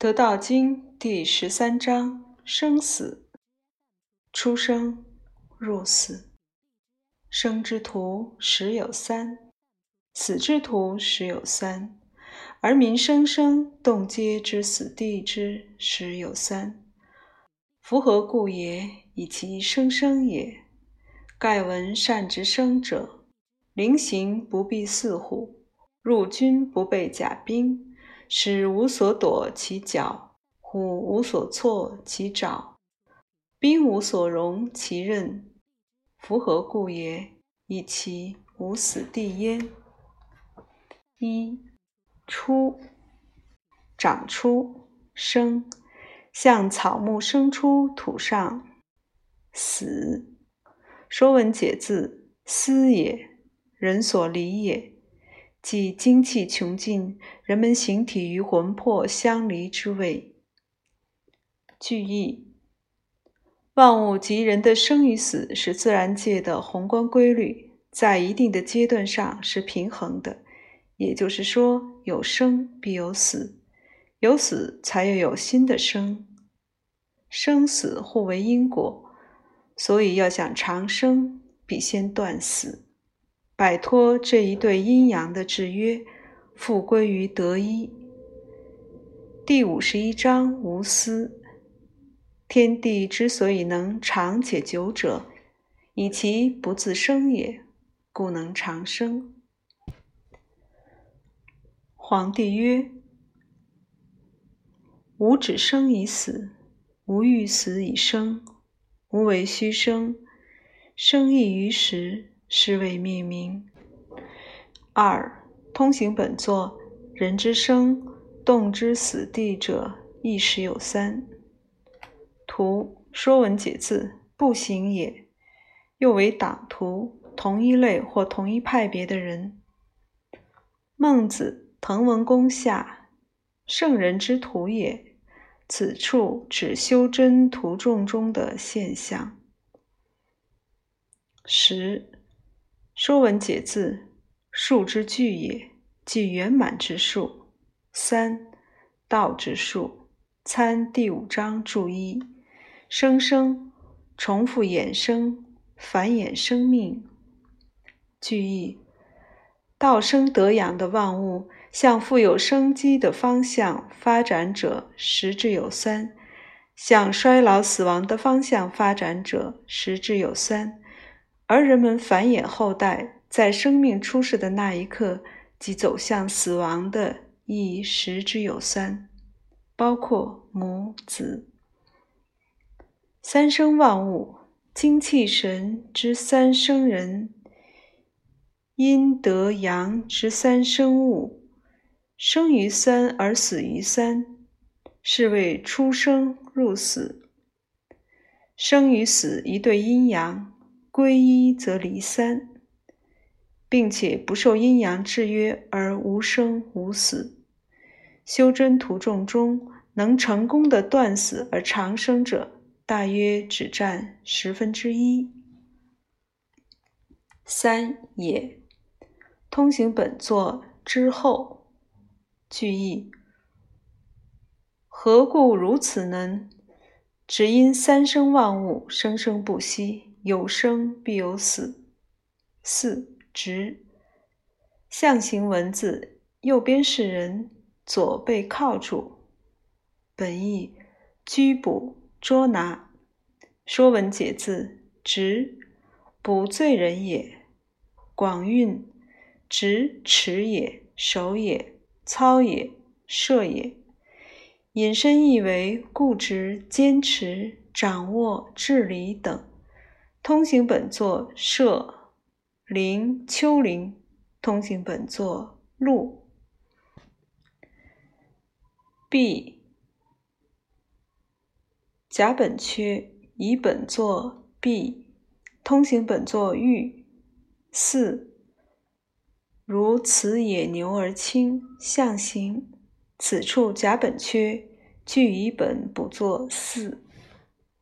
得道经第十三章：生死。出生入死，生之徒十有三，死之徒十有三，而民生生动皆之死地之十有三。夫何故也？以其生生也。盖闻善之生者，临行不避四虎，入军不备甲兵。使无所躲其脚，虎无所措其爪，兵无所容其刃。夫何故也？以其无死地焉。一出，长出，生，像草木生出土上。死，说文解字：思也，人所离也。即精气穷尽，人们形体与魂魄相离之谓。句意：万物及人的生与死是自然界的宏观规律，在一定的阶段上是平衡的。也就是说，有生必有死，有死才又有新的生，生死互为因果，所以要想长生，必先断死。摆脱这一对阴阳的制约，复归于得一。第五十一章无私。天地之所以能长且久者，以其不自生也，故能长生。皇帝曰：“吾只生以死，吾欲死以生。吾为虚生，生亦于时。”是谓命名。二通行本作：人之生，动之死地者，亦时有三。图说文解字：不行也。又为党徒，同一类或同一派别的人。孟子、滕文公下，圣人之徒也。此处指修真徒众中的现象。十。说文解字：数之具也，即圆满之数。三道之数。参第五章注一。生生，重复衍生，繁衍生命。句意：道生得养的万物向富有生机的方向发展者，十之有三；向衰老死亡的方向发展者，十之有三。而人们繁衍后代，在生命出世的那一刻即走向死亡的，亦十之有三，包括母子。三生万物，精气神之三生人，阴德阳之三生物，生于三而死于三，是谓出生入死。生与死一对阴阳。归一则离三，并且不受阴阳制约而无生无死。修真途众中能成功的断死而长生者，大约只占十分之一。三也，通行本作之后，句意：何故如此呢？只因三生万物生生不息。有生必有死。四直象形文字，右边是人，左背靠住。本意拘捕捉拿。说文解字：直，捕罪人也。广韵，直持也，守也，操也，射也。引申意为固执、坚持、掌握、治理等。通行本作舍，林丘陵。通行本作路”。b，甲本缺，乙本作 “b”，。通行本作玉。四，如此野牛而轻，象形。此处甲本缺，据乙本补作四。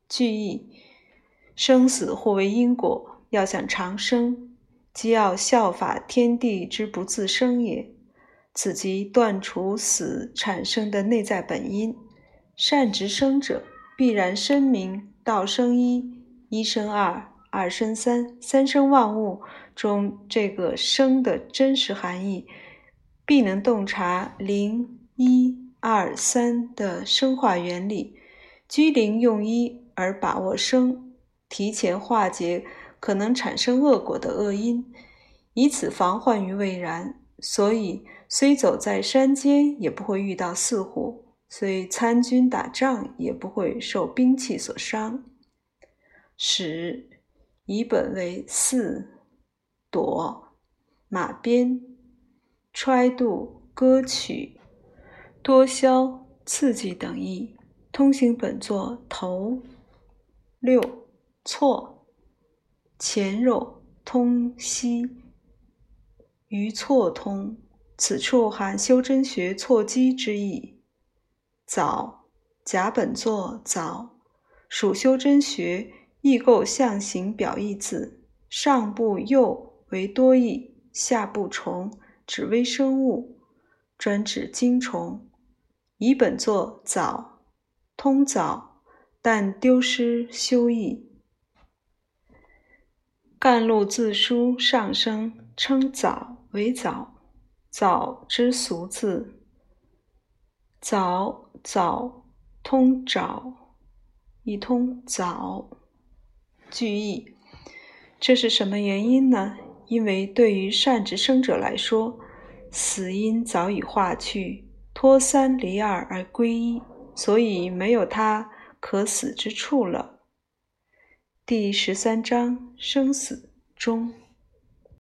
句意。生死互为因果，要想长生，即要效法天地之不自生也。此即断除死产生的内在本因，善直生者，必然生明。道生一，一生二，二生三，三生万物中这个“生”的真实含义，必能洞察零、一、二、三的生化原理，居零用一而把握生，提前化解可能产生恶果的恶因，以此防患于未然。所以，虽走在山间，也不会遇到四虎；虽参军打仗，也不会受兵器所伤。使以本为四朵马鞭揣度歌曲多消刺激等意。通行本作头六错前肉通西于错通，此处含修真学错机之意。早甲本作早属修真学。异构象形表意字，上部右为多义，下部虫指微生物，专指精虫。乙本作早，通早，但丢失修意。干路字书上声称早为早，早之俗字，早早通早，一通早。句意，这是什么原因呢？因为对于善直生者来说，死因早已化去，脱三离二而归一，所以没有他可死之处了。第十三章生死中。